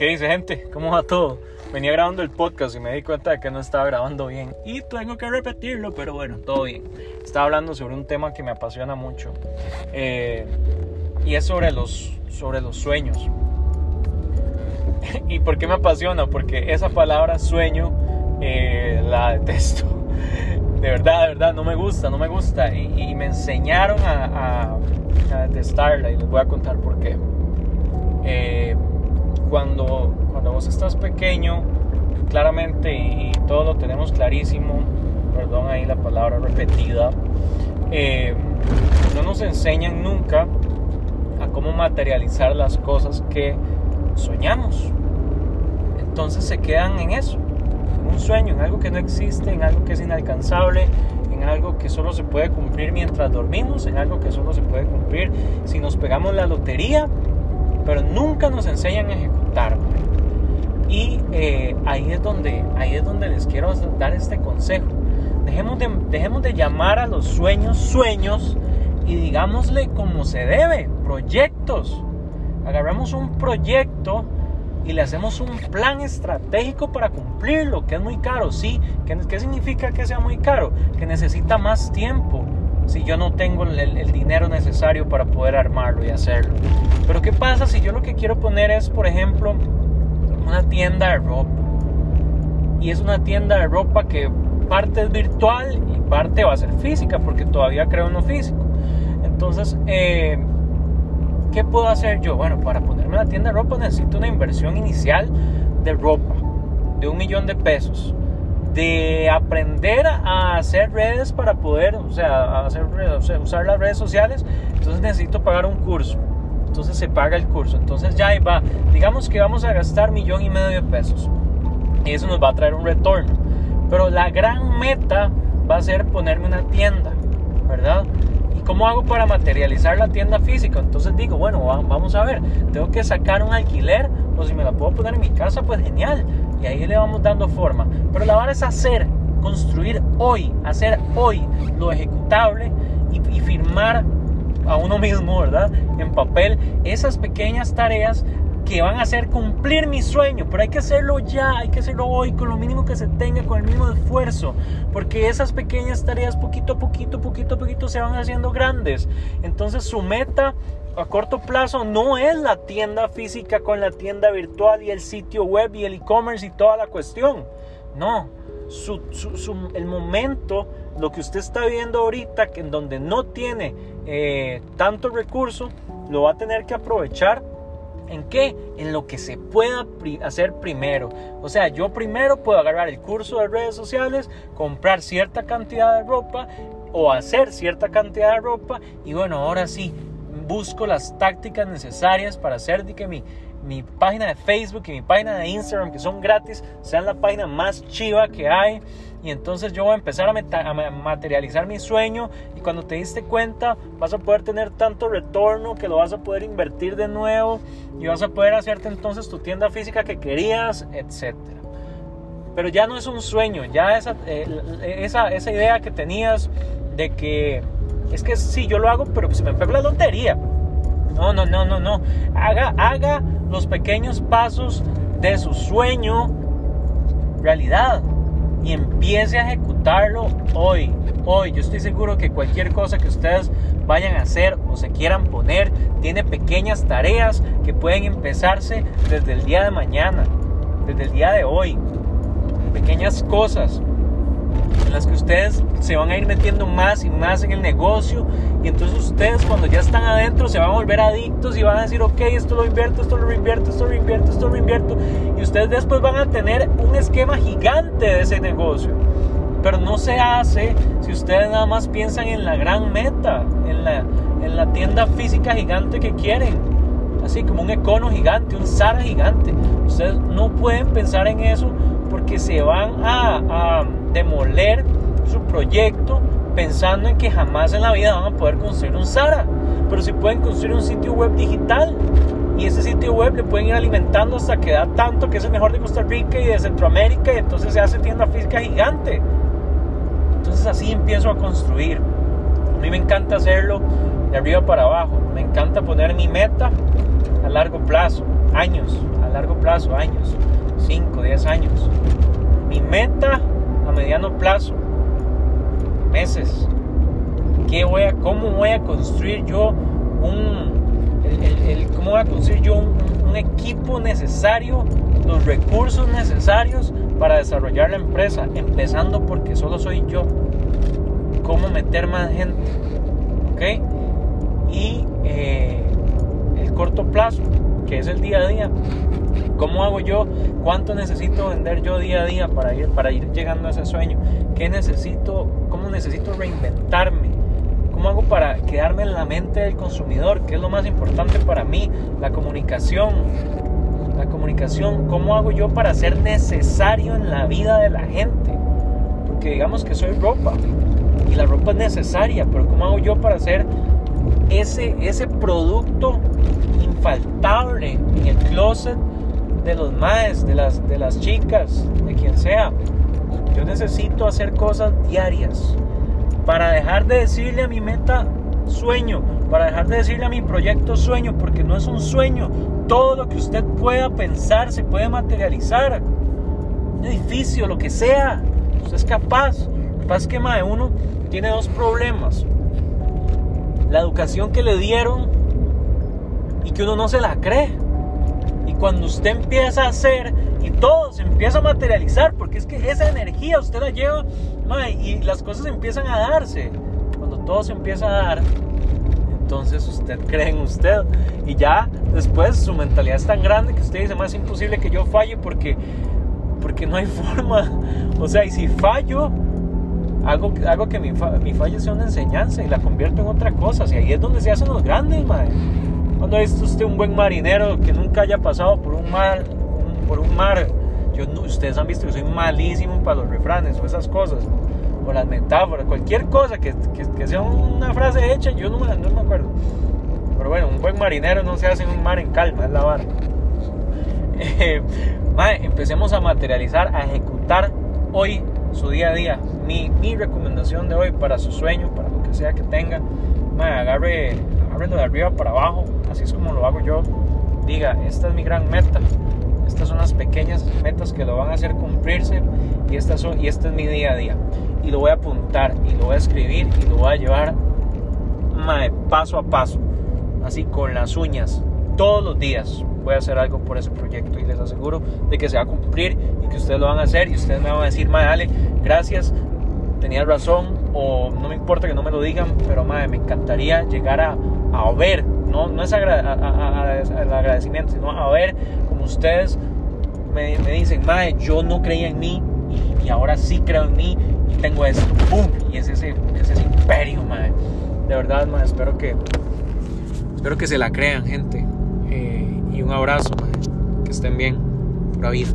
¿Qué dice gente? ¿Cómo va todo? Venía grabando el podcast y me di cuenta de que no estaba grabando bien. Y tengo que repetirlo, pero bueno, todo bien. Estaba hablando sobre un tema que me apasiona mucho. Eh, y es sobre los, sobre los sueños. ¿Y por qué me apasiona? Porque esa palabra sueño eh, la detesto. De verdad, de verdad, no me gusta, no me gusta. Y, me enseñaron a, a, detestarla y les voy a contar por qué. Eh, cuando, cuando vos estás pequeño, claramente, y, todo lo tenemos clarísimo, perdón ahí la palabra repetida, eh, no nos enseñan nunca a cómo materializar las cosas que soñamos. Entonces se quedan en eso, en un sueño, en algo que no existe, en algo que es inalcanzable, en algo que solo se puede cumplir mientras dormimos, en algo que solo se puede cumplir si nos pegamos la lotería, pero nunca nos enseñan a ejecutar y eh, ahí, es donde, ahí es donde les quiero dar este consejo. Dejemos de, dejemos de llamar a los sueños sueños y digámosle como se debe, proyectos. Agarramos un proyecto y le hacemos un plan estratégico para cumplirlo, que es muy caro, sí. ¿Qué, qué significa que sea muy caro? Que necesita más tiempo si yo no tengo el, dinero necesario para poder armarlo y hacerlo. Pero ¿qué pasa si yo lo que quiero poner es, por ejemplo, una tienda de ropa? Y es una tienda de ropa que parte es virtual y parte va a ser física, porque todavía creo en lo físico. Entonces, eh, ¿qué puedo hacer yo? Bueno, para ponerme la tienda de ropa necesito una inversión inicial de ropa de un millón de pesos de aprender a hacer redes para poder, o sea, hacer, usar las redes sociales, entonces necesito pagar un curso. Entonces se paga el curso. Entonces ya ahí va. Digamos que vamos a gastar millón y medio de pesos. Y eso nos va a traer un retorno. Pero la gran meta va a ser ponerme una tienda, ¿verdad? ¿Y cómo hago para materializar la tienda física? Entonces digo, bueno, vamos a ver, tengo que sacar un alquiler o si me la puedo poner en mi casa, pues genial y ahí le vamos dando forma. Pero la vara es hacer, construir hoy, hacer hoy lo ejecutable y, y firmar a uno mismo, ¿verdad? En papel esas pequeñas tareas que van a hacer cumplir mi sueño, pero hay que hacerlo ya, hay que hacerlo hoy con lo mínimo que se tenga, con el mínimo esfuerzo, porque esas pequeñas tareas poquito a poquito, poquito a poquito se van haciendo grandes. Entonces su meta a corto plazo no es la tienda física con la tienda virtual y el sitio web y el e-commerce y toda la cuestión. No, el momento, lo que usted está viendo ahorita, en donde no tiene eh, tanto recurso, lo va a tener que aprovechar ¿En qué? En lo que se pueda hacer primero. O sea, yo primero puedo agarrar el curso de redes sociales, comprar cierta cantidad de ropa o hacer cierta cantidad de ropa y bueno, ahora sí, busco las tácticas necesarias para hacer de que mi, mi página de Facebook y mi página de Instagram, que son gratis, sean la página más chiva que hay y entonces yo voy a empezar a, materializar mi sueño y cuando te diste cuenta vas a poder tener tanto retorno que lo vas a poder invertir de nuevo y vas a poder hacerte entonces tu tienda física que querías, etc. Pero ya no es un sueño, ya esa, eh, idea que tenías de que es que sí, yo lo hago, pero se me pega la lotería. No, no, no, no, no. Haga, haga los pequeños pasos de su sueño realidad y empiece a ejecutarlo hoy. Hoy, yo estoy seguro que cualquier cosa que ustedes vayan a hacer o se quieran poner, tiene pequeñas tareas que pueden empezarse desde el día de mañana, desde el día de hoy. Pequeñas cosas en las que ustedes se van a ir metiendo más y más en el negocio y entonces ustedes cuando ya están adentro se van a volver adictos y van a decir, ok, esto lo invierto, esto lo reinvierto, esto lo invierto, esto lo invierto y ustedes después van a tener un esquema gigante de ese negocio. Pero no se hace si ustedes nada más piensan en la gran meta, en la, en la tienda física gigante que quieren. Así como un Econo gigante, un Zara gigante. Ustedes no pueden pensar en eso porque se van a, a demoler su proyecto pensando en que jamás en la vida van a poder construir un Zara. Pero si pueden construir un sitio web digital y ese sitio web le pueden ir alimentando hasta que da tanto que es el mejor de Costa Rica y de Centroamérica y entonces se hace tienda física gigante. Entonces así empiezo a construir. A mí me encanta hacerlo de arriba para abajo. Me encanta poner mi meta a largo plazo, años, largo plazo, años, 5, 10 años. Mi meta a mediano plazo, meses. ¿Qué voy a, ¿Cómo voy a construir yo un, cómo voy a construir yo un equipo necesario, los recursos necesarios para desarrollar la empresa, empezando porque solo soy yo? ¿Cómo meter más gente? ¿Ok? Y eh, el corto plazo, que es el día a día. ¿Cómo hago yo? ¿Cuánto necesito vender yo día a día para ir, para ir llegando a ese sueño? ¿Qué necesito? ¿Cómo necesito reinventarme? ¿Cómo hago para quedarme en la mente del consumidor? ¿Qué es lo más importante para mí? La comunicación. La comunicación. ¿Cómo hago yo para ser necesario en la vida de la gente? Porque digamos que soy ropa y la ropa es necesaria, pero ¿cómo hago yo para ser ese, ese producto infaltable en el closet de los maes, de las, de las chicas, de quien sea. Yo necesito hacer cosas diarias para dejar de decirle a mi meta sueño, para dejar de decirle a mi proyecto sueño, porque no es un sueño. Todo lo que usted pueda pensar se puede materializar. Un edificio, lo que sea, usted es capaz. Lo que pasa es uno tiene dos problemas la educación que le dieron y que uno no se la cree. Y cuando usted empieza a hacer y todo se empieza a materializar, porque es que esa energía usted la lleva y las cosas empiezan a darse. Cuando todo se empieza a dar, entonces usted cree en usted. Y ya después su mentalidad es tan grande que usted dice, más imposible que yo falle porque, porque no hay forma. O sea, y si fallo, hago, hago que mi, falla sea una enseñanza y la convierto en otra cosa. Y ahí es donde se hacen los grandes, madre. Cuando visto usted un buen marinero que nunca haya pasado por un mar, por un mar, yo, ustedes han visto que soy malísimo para los refranes o esas cosas, las metáforas, cualquier cosa que, que, sea una frase hecha, yo no me, no me acuerdo. Pero bueno, un buen marinero no se hace en un mar en calma, es la vara. Eh, empecemos a materializar, a ejecutar hoy su día a día. Mi, mi recomendación de hoy para su sueño, para lo que sea que tenga, agarre, agarre de arriba para abajo, así es como lo hago yo. Diga, esta es mi gran meta, estas son las pequeñas metas que lo van a hacer cumplirse y, estas son, y este es mi día a día. Y lo voy a apuntar y lo voy a escribir y lo voy a llevar paso a paso, así con las uñas, todos los días voy a hacer algo por ese proyecto y les aseguro de que se va a cumplir y que ustedes lo van a hacer y ustedes me van a decir, madre, dale, gracias, tenías razón o no me importa que no me lo digan, pero madre, me encantaría llegar a, a ver, no, no es el agradecimiento, sino a ver como ustedes me, me dicen, madre, yo no creía en mí y, ahora sí creo en mí y tengo esto. Y es ese, es ese imperio, madre. De verdad, madre, espero que, espero que se la crean, gente un abrazo, que estén bien, pura vida.